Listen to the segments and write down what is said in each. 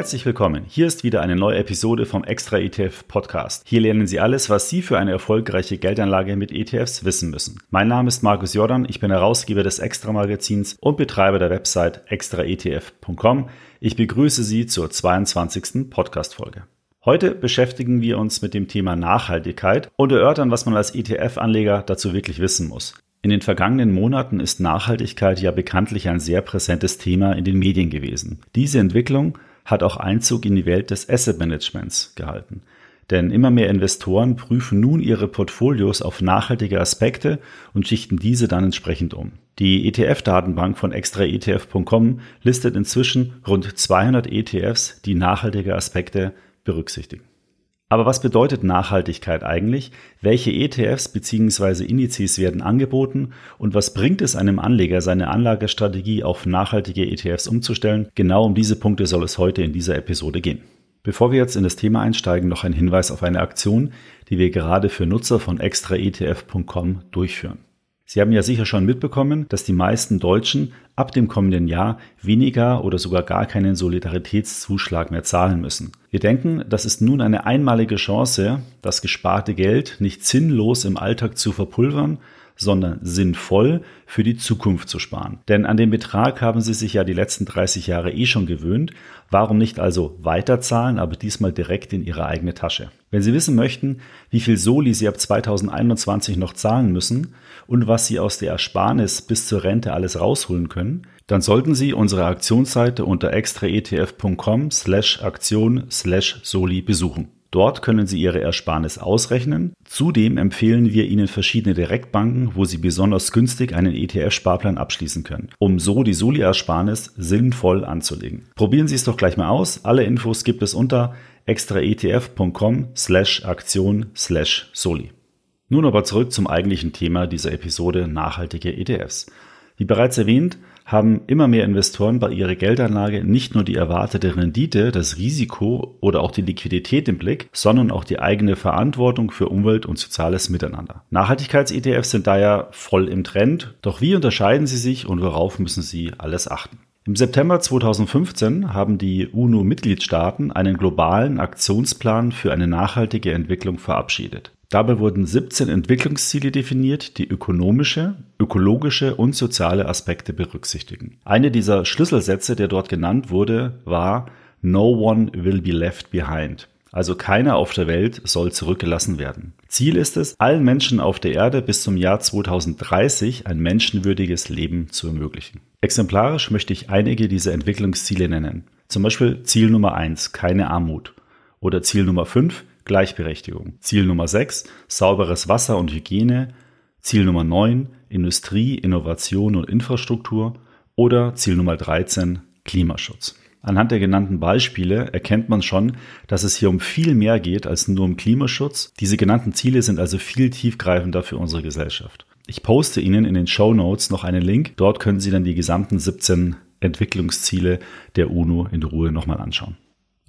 Herzlich willkommen. Hier ist wieder eine neue Episode vom Extra ETF Podcast. Hier lernen Sie alles, was Sie für eine erfolgreiche Geldanlage mit ETFs wissen müssen. Mein Name ist Markus Jordan, ich bin Herausgeber des Extra Magazins und Betreiber der Website extraetf.com. Ich begrüße Sie zur 22. Podcast Folge. Heute beschäftigen wir uns mit dem Thema Nachhaltigkeit und erörtern, was man als ETF-Anleger dazu wirklich wissen muss. In den vergangenen Monaten ist Nachhaltigkeit ja bekanntlich ein sehr präsentes Thema in den Medien gewesen. Diese Entwicklung hat auch Einzug in die Welt des Asset Managements gehalten. Denn immer mehr Investoren prüfen nun ihre Portfolios auf nachhaltige Aspekte und schichten diese dann entsprechend um. Die ETF-Datenbank von extraetf.com listet inzwischen rund 200 ETFs, die nachhaltige Aspekte berücksichtigen. Aber was bedeutet Nachhaltigkeit eigentlich? Welche ETFs bzw. Indizes werden angeboten und was bringt es einem Anleger, seine Anlagestrategie auf nachhaltige ETFs umzustellen? Genau um diese Punkte soll es heute in dieser Episode gehen. Bevor wir jetzt in das Thema einsteigen, noch ein Hinweis auf eine Aktion, die wir gerade für Nutzer von extraetf.com durchführen. Sie haben ja sicher schon mitbekommen, dass die meisten Deutschen ab dem kommenden Jahr weniger oder sogar gar keinen Solidaritätszuschlag mehr zahlen müssen. Wir denken, das ist nun eine einmalige Chance, das gesparte Geld nicht sinnlos im Alltag zu verpulvern, sondern sinnvoll für die Zukunft zu sparen. Denn an den Betrag haben Sie sich ja die letzten 30 Jahre eh schon gewöhnt. Warum nicht also weiterzahlen, aber diesmal direkt in Ihre eigene Tasche? Wenn Sie wissen möchten, wie viel Soli Sie ab 2021 noch zahlen müssen und was Sie aus der Ersparnis bis zur Rente alles rausholen können, dann sollten Sie unsere Aktionsseite unter extraetf.com slash Aktion slash Soli besuchen. Dort können Sie Ihre Ersparnis ausrechnen. Zudem empfehlen wir Ihnen verschiedene Direktbanken, wo Sie besonders günstig einen ETF-Sparplan abschließen können, um so die Soli-Ersparnis sinnvoll anzulegen. Probieren Sie es doch gleich mal aus. Alle Infos gibt es unter extraetf.com slash Aktion slash Soli. Nun aber zurück zum eigentlichen Thema dieser Episode nachhaltige ETFs. Wie bereits erwähnt, haben immer mehr Investoren bei ihrer Geldanlage nicht nur die erwartete Rendite, das Risiko oder auch die Liquidität im Blick, sondern auch die eigene Verantwortung für Umwelt und soziales Miteinander. Nachhaltigkeits-ETFs sind daher voll im Trend, doch wie unterscheiden sie sich und worauf müssen sie alles achten? Im September 2015 haben die UNO-Mitgliedstaaten einen globalen Aktionsplan für eine nachhaltige Entwicklung verabschiedet. Dabei wurden 17 Entwicklungsziele definiert, die ökonomische, ökologische und soziale Aspekte berücksichtigen. Eine dieser Schlüsselsätze, der dort genannt wurde, war No one will be left behind. Also keiner auf der Welt soll zurückgelassen werden. Ziel ist es, allen Menschen auf der Erde bis zum Jahr 2030 ein menschenwürdiges Leben zu ermöglichen. Exemplarisch möchte ich einige dieser Entwicklungsziele nennen. Zum Beispiel Ziel Nummer eins: keine Armut. Oder Ziel Nummer fünf: Gleichberechtigung. Ziel Nummer 6, sauberes Wasser und Hygiene. Ziel Nummer 9, Industrie, Innovation und Infrastruktur. Oder Ziel Nummer 13, Klimaschutz. Anhand der genannten Beispiele erkennt man schon, dass es hier um viel mehr geht als nur um Klimaschutz. Diese genannten Ziele sind also viel tiefgreifender für unsere Gesellschaft. Ich poste Ihnen in den Show Notes noch einen Link. Dort können Sie dann die gesamten 17 Entwicklungsziele der UNO in Ruhe nochmal anschauen.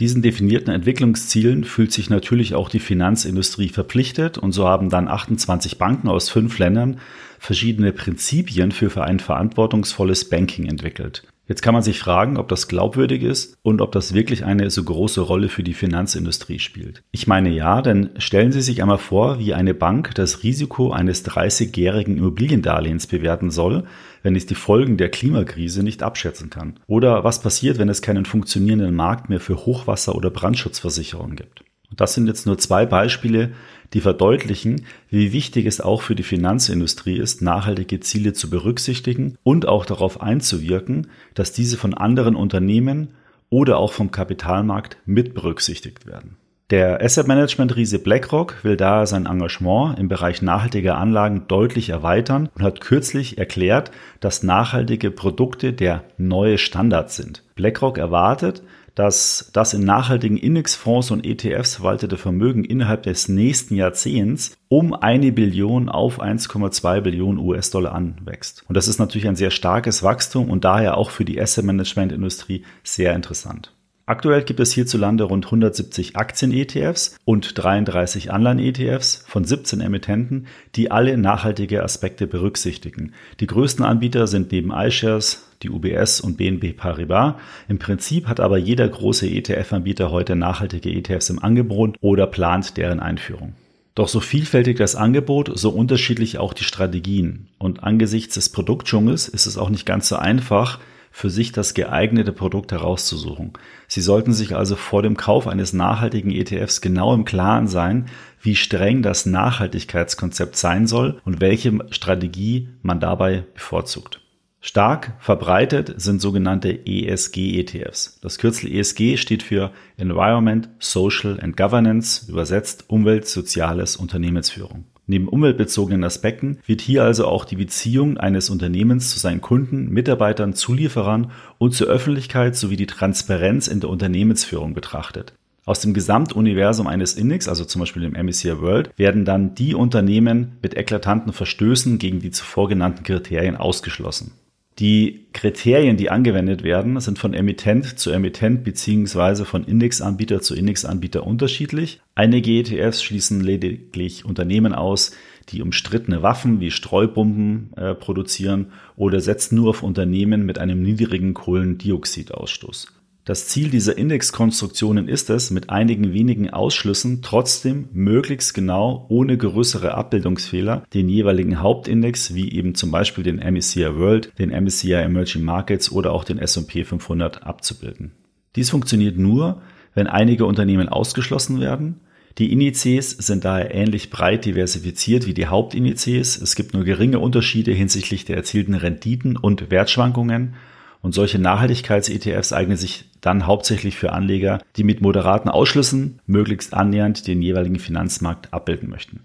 Diesen definierten Entwicklungszielen fühlt sich natürlich auch die Finanzindustrie verpflichtet und so haben dann 28 Banken aus fünf Ländern verschiedene Prinzipien für ein verantwortungsvolles Banking entwickelt. Jetzt kann man sich fragen, ob das glaubwürdig ist und ob das wirklich eine so große Rolle für die Finanzindustrie spielt. Ich meine ja, denn stellen Sie sich einmal vor, wie eine Bank das Risiko eines 30-jährigen Immobiliendarlehens bewerten soll, wenn es die Folgen der Klimakrise nicht abschätzen kann. Oder was passiert, wenn es keinen funktionierenden Markt mehr für Hochwasser- oder Brandschutzversicherungen gibt. Das sind jetzt nur zwei Beispiele, die verdeutlichen, wie wichtig es auch für die Finanzindustrie ist, nachhaltige Ziele zu berücksichtigen und auch darauf einzuwirken, dass diese von anderen Unternehmen oder auch vom Kapitalmarkt mit berücksichtigt werden. Der Asset Management Riese BlackRock will daher sein Engagement im Bereich nachhaltiger Anlagen deutlich erweitern und hat kürzlich erklärt, dass nachhaltige Produkte der neue Standard sind. BlackRock erwartet, dass das in nachhaltigen Indexfonds und ETFs verwaltete Vermögen innerhalb des nächsten Jahrzehnts um eine Billion auf 1,2 Billionen US-Dollar anwächst. Und das ist natürlich ein sehr starkes Wachstum und daher auch für die Asset Management Industrie sehr interessant. Aktuell gibt es hierzulande rund 170 Aktien-ETFs und 33 Anleihen-ETFs von 17 Emittenten, die alle nachhaltige Aspekte berücksichtigen. Die größten Anbieter sind neben iShares die UBS und BNB Paribas. Im Prinzip hat aber jeder große ETF-Anbieter heute nachhaltige ETFs im Angebot oder plant deren Einführung. Doch so vielfältig das Angebot, so unterschiedlich auch die Strategien. Und angesichts des Produktdschungels ist es auch nicht ganz so einfach, für sich das geeignete Produkt herauszusuchen. Sie sollten sich also vor dem Kauf eines nachhaltigen ETFs genau im Klaren sein, wie streng das Nachhaltigkeitskonzept sein soll und welche Strategie man dabei bevorzugt. Stark verbreitet sind sogenannte ESG-ETFs. Das Kürzel ESG steht für Environment, Social and Governance, übersetzt Umwelt, Soziales, Unternehmensführung. Neben umweltbezogenen Aspekten wird hier also auch die Beziehung eines Unternehmens zu seinen Kunden, Mitarbeitern, Zulieferern und zur Öffentlichkeit sowie die Transparenz in der Unternehmensführung betrachtet. Aus dem Gesamtuniversum eines Index, also zum Beispiel dem MSCI World, werden dann die Unternehmen mit eklatanten Verstößen gegen die zuvor genannten Kriterien ausgeschlossen. Die Kriterien, die angewendet werden, sind von Emittent zu Emittent beziehungsweise von Indexanbieter zu Indexanbieter unterschiedlich. Einige ETFs schließen lediglich Unternehmen aus, die umstrittene Waffen wie Streubomben äh, produzieren oder setzen nur auf Unternehmen mit einem niedrigen Kohlendioxidausstoß. Das Ziel dieser Indexkonstruktionen ist es, mit einigen wenigen Ausschlüssen trotzdem möglichst genau ohne größere Abbildungsfehler den jeweiligen Hauptindex wie eben zum Beispiel den MSCI World, den MSCI Emerging Markets oder auch den S&P 500 abzubilden. Dies funktioniert nur, wenn einige Unternehmen ausgeschlossen werden. Die Indizes sind daher ähnlich breit diversifiziert wie die Hauptindizes. Es gibt nur geringe Unterschiede hinsichtlich der erzielten Renditen und Wertschwankungen und solche Nachhaltigkeits-ETFs eignen sich dann hauptsächlich für Anleger, die mit moderaten Ausschlüssen möglichst annähernd den jeweiligen Finanzmarkt abbilden möchten.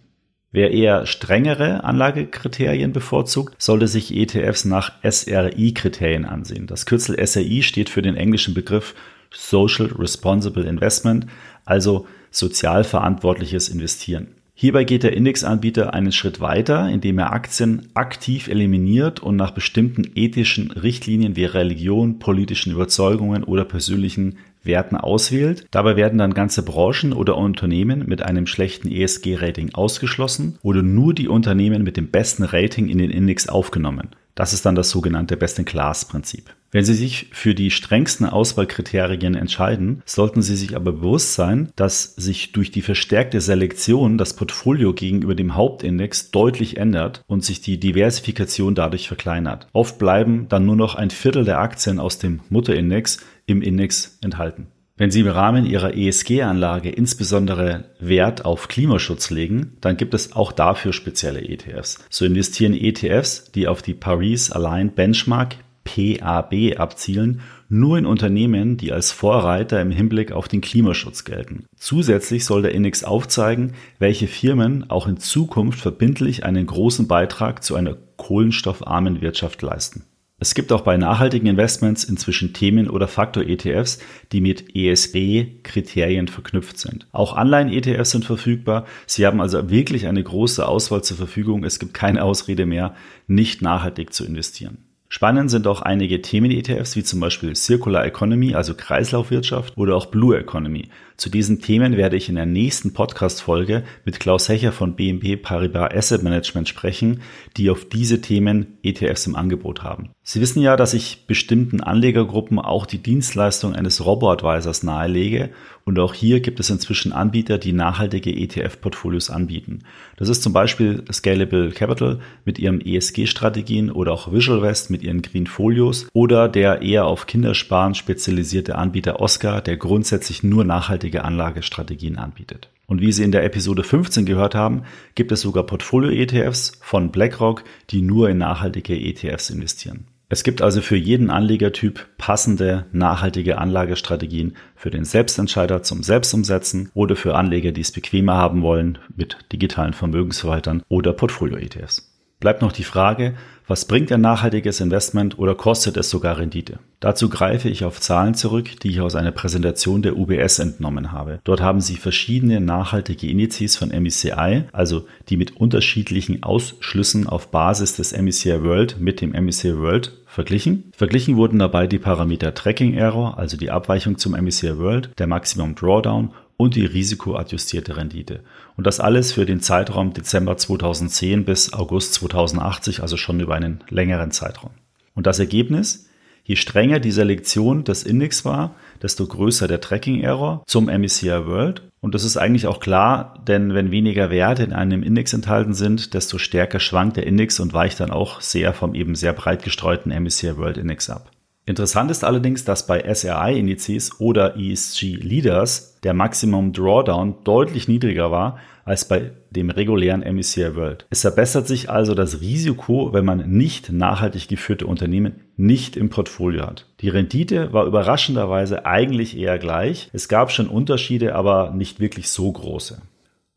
Wer eher strengere Anlagekriterien bevorzugt, sollte sich ETFs nach SRI-Kriterien ansehen. Das Kürzel SRI steht für den englischen Begriff Social Responsible Investment, also sozial verantwortliches Investieren. Hierbei geht der Indexanbieter einen Schritt weiter, indem er Aktien aktiv eliminiert und nach bestimmten ethischen Richtlinien wie Religion, politischen Überzeugungen oder persönlichen Werten auswählt. Dabei werden dann ganze Branchen oder Unternehmen mit einem schlechten ESG-Rating ausgeschlossen oder nur die Unternehmen mit dem besten Rating in den Index aufgenommen. Das ist dann das sogenannte Best-in-Class-Prinzip. Wenn Sie sich für die strengsten Auswahlkriterien entscheiden, sollten Sie sich aber bewusst sein, dass sich durch die verstärkte Selektion das Portfolio gegenüber dem Hauptindex deutlich ändert und sich die Diversifikation dadurch verkleinert. Oft bleiben dann nur noch ein Viertel der Aktien aus dem Mutterindex im Index enthalten. Wenn Sie im Rahmen Ihrer ESG-Anlage insbesondere Wert auf Klimaschutz legen, dann gibt es auch dafür spezielle ETFs. So investieren ETFs, die auf die Paris Aligned Benchmark PAB abzielen, nur in Unternehmen, die als Vorreiter im Hinblick auf den Klimaschutz gelten. Zusätzlich soll der Index aufzeigen, welche Firmen auch in Zukunft verbindlich einen großen Beitrag zu einer kohlenstoffarmen Wirtschaft leisten. Es gibt auch bei nachhaltigen Investments inzwischen Themen- oder Faktor-ETFs, die mit ESG-Kriterien verknüpft sind. Auch Anleihen-ETFs sind verfügbar. Sie haben also wirklich eine große Auswahl zur Verfügung. Es gibt keine Ausrede mehr, nicht nachhaltig zu investieren. Spannend sind auch einige Themen-ETFs wie zum Beispiel Circular Economy, also Kreislaufwirtschaft oder auch Blue Economy. Zu diesen Themen werde ich in der nächsten Podcast-Folge mit Klaus Hecher von BNP Paribas Asset Management sprechen, die auf diese Themen ETFs im Angebot haben. Sie wissen ja, dass ich bestimmten Anlegergruppen auch die Dienstleistung eines Robo-Advisors nahelege und auch hier gibt es inzwischen Anbieter, die nachhaltige ETF-Portfolios anbieten. Das ist zum Beispiel Scalable Capital mit ihren ESG-Strategien oder auch Visual West mit ihren Green Folios oder der eher auf Kindersparen spezialisierte Anbieter Oscar, der grundsätzlich nur nachhaltige Anlagestrategien anbietet. Und wie Sie in der Episode 15 gehört haben, gibt es sogar Portfolio-ETFs von BlackRock, die nur in nachhaltige ETFs investieren. Es gibt also für jeden Anlegertyp passende, nachhaltige Anlagestrategien für den Selbstentscheider zum Selbstumsetzen oder für Anleger, die es bequemer haben wollen mit digitalen Vermögensverwaltern oder Portfolio-ETFs. Bleibt noch die Frage, was bringt ein nachhaltiges Investment oder kostet es sogar Rendite? Dazu greife ich auf Zahlen zurück, die ich aus einer Präsentation der UBS entnommen habe. Dort haben sie verschiedene nachhaltige Indizes von MSCI, also die mit unterschiedlichen Ausschlüssen auf Basis des MSCI World mit dem MSCI World verglichen. Verglichen wurden dabei die Parameter Tracking Error, also die Abweichung zum MSCI World, der Maximum Drawdown und die risikoadjustierte Rendite. Und das alles für den Zeitraum Dezember 2010 bis August 2080, also schon über einen längeren Zeitraum. Und das Ergebnis? Je strenger die Selektion des Index war, desto größer der Tracking Error zum MSCI World. Und das ist eigentlich auch klar, denn wenn weniger Werte in einem Index enthalten sind, desto stärker schwankt der Index und weicht dann auch sehr vom eben sehr breit gestreuten MSCI World Index ab. Interessant ist allerdings, dass bei SRI-Indizes oder ESG-Leaders der Maximum Drawdown deutlich niedriger war als bei dem regulären MSCI World. Es verbessert sich also das Risiko, wenn man nicht nachhaltig geführte Unternehmen nicht im Portfolio hat. Die Rendite war überraschenderweise eigentlich eher gleich. Es gab schon Unterschiede, aber nicht wirklich so große.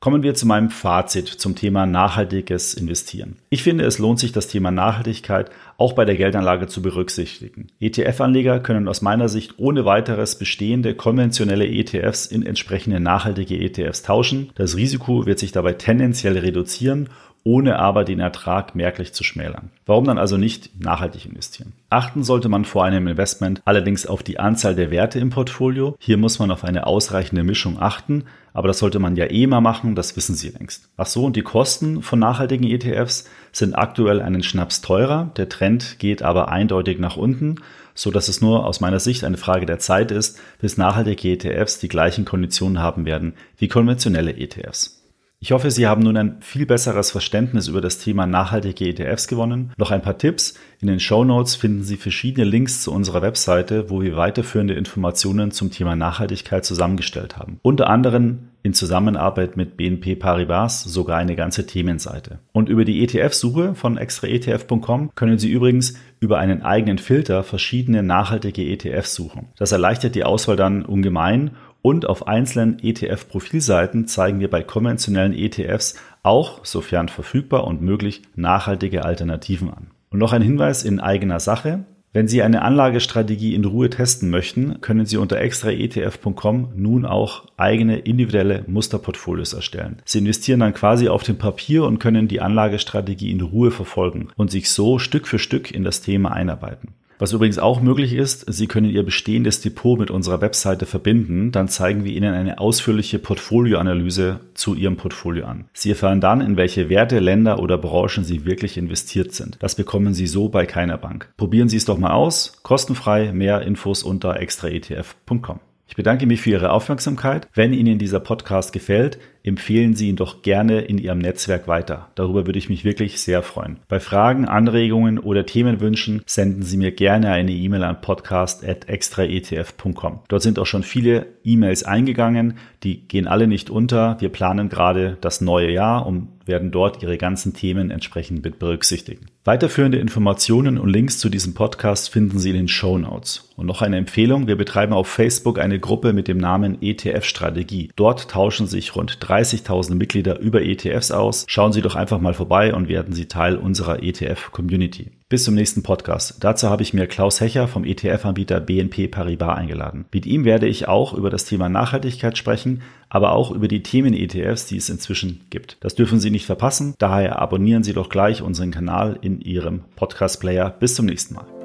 Kommen wir zu meinem Fazit zum Thema nachhaltiges Investieren. Ich finde, es lohnt sich, das Thema Nachhaltigkeit auch bei der Geldanlage zu berücksichtigen. ETF-Anleger können aus meiner Sicht ohne weiteres bestehende konventionelle ETFs in entsprechende nachhaltige ETFs tauschen. Das Risiko wird sich dabei tendenziell reduzieren ohne aber den Ertrag merklich zu schmälern. Warum dann also nicht nachhaltig investieren? Achten sollte man vor einem Investment allerdings auf die Anzahl der Werte im Portfolio. Hier muss man auf eine ausreichende Mischung achten, aber das sollte man ja eh mal machen, das wissen Sie längst. Ach so, und die Kosten von nachhaltigen ETFs sind aktuell einen Schnaps teurer, der Trend geht aber eindeutig nach unten, so dass es nur aus meiner Sicht eine Frage der Zeit ist, bis nachhaltige ETFs die gleichen Konditionen haben werden wie konventionelle ETFs. Ich hoffe, Sie haben nun ein viel besseres Verständnis über das Thema nachhaltige ETFs gewonnen. Noch ein paar Tipps. In den Show Notes finden Sie verschiedene Links zu unserer Webseite, wo wir weiterführende Informationen zum Thema Nachhaltigkeit zusammengestellt haben. Unter anderem in Zusammenarbeit mit BNP Paribas sogar eine ganze Themenseite. Und über die ETF-Suche von extraetf.com können Sie übrigens über einen eigenen Filter verschiedene nachhaltige ETFs suchen. Das erleichtert die Auswahl dann ungemein und auf einzelnen ETF-Profilseiten zeigen wir bei konventionellen ETFs auch, sofern verfügbar und möglich, nachhaltige Alternativen an. Und noch ein Hinweis in eigener Sache. Wenn Sie eine Anlagestrategie in Ruhe testen möchten, können Sie unter extraetf.com nun auch eigene individuelle Musterportfolios erstellen. Sie investieren dann quasi auf dem Papier und können die Anlagestrategie in Ruhe verfolgen und sich so Stück für Stück in das Thema einarbeiten. Was übrigens auch möglich ist, Sie können Ihr bestehendes Depot mit unserer Webseite verbinden. Dann zeigen wir Ihnen eine ausführliche Portfolioanalyse zu Ihrem Portfolio an. Sie erfahren dann, in welche Werte, Länder oder Branchen Sie wirklich investiert sind. Das bekommen Sie so bei keiner Bank. Probieren Sie es doch mal aus. Kostenfrei. Mehr Infos unter extraetf.com. Ich bedanke mich für Ihre Aufmerksamkeit. Wenn Ihnen dieser Podcast gefällt, empfehlen Sie ihn doch gerne in Ihrem Netzwerk weiter. Darüber würde ich mich wirklich sehr freuen. Bei Fragen, Anregungen oder Themenwünschen senden Sie mir gerne eine E-Mail an podcast.extraetf.com. Dort sind auch schon viele E-Mails eingegangen. Die gehen alle nicht unter. Wir planen gerade das neue Jahr und werden dort Ihre ganzen Themen entsprechend mit berücksichtigen. Weiterführende Informationen und Links zu diesem Podcast finden Sie in den Show Notes. Und noch eine Empfehlung, wir betreiben auf Facebook eine Gruppe mit dem Namen ETF Strategie. Dort tauschen sich rund 30.000 Mitglieder über ETFs aus. Schauen Sie doch einfach mal vorbei und werden Sie Teil unserer ETF-Community. Bis zum nächsten Podcast. Dazu habe ich mir Klaus Hecher vom ETF-Anbieter BNP Paribas eingeladen. Mit ihm werde ich auch über das Thema Nachhaltigkeit sprechen, aber auch über die Themen-ETFs, die es inzwischen gibt. Das dürfen Sie nicht verpassen. Daher abonnieren Sie doch gleich unseren Kanal in Ihrem Podcast-Player. Bis zum nächsten Mal.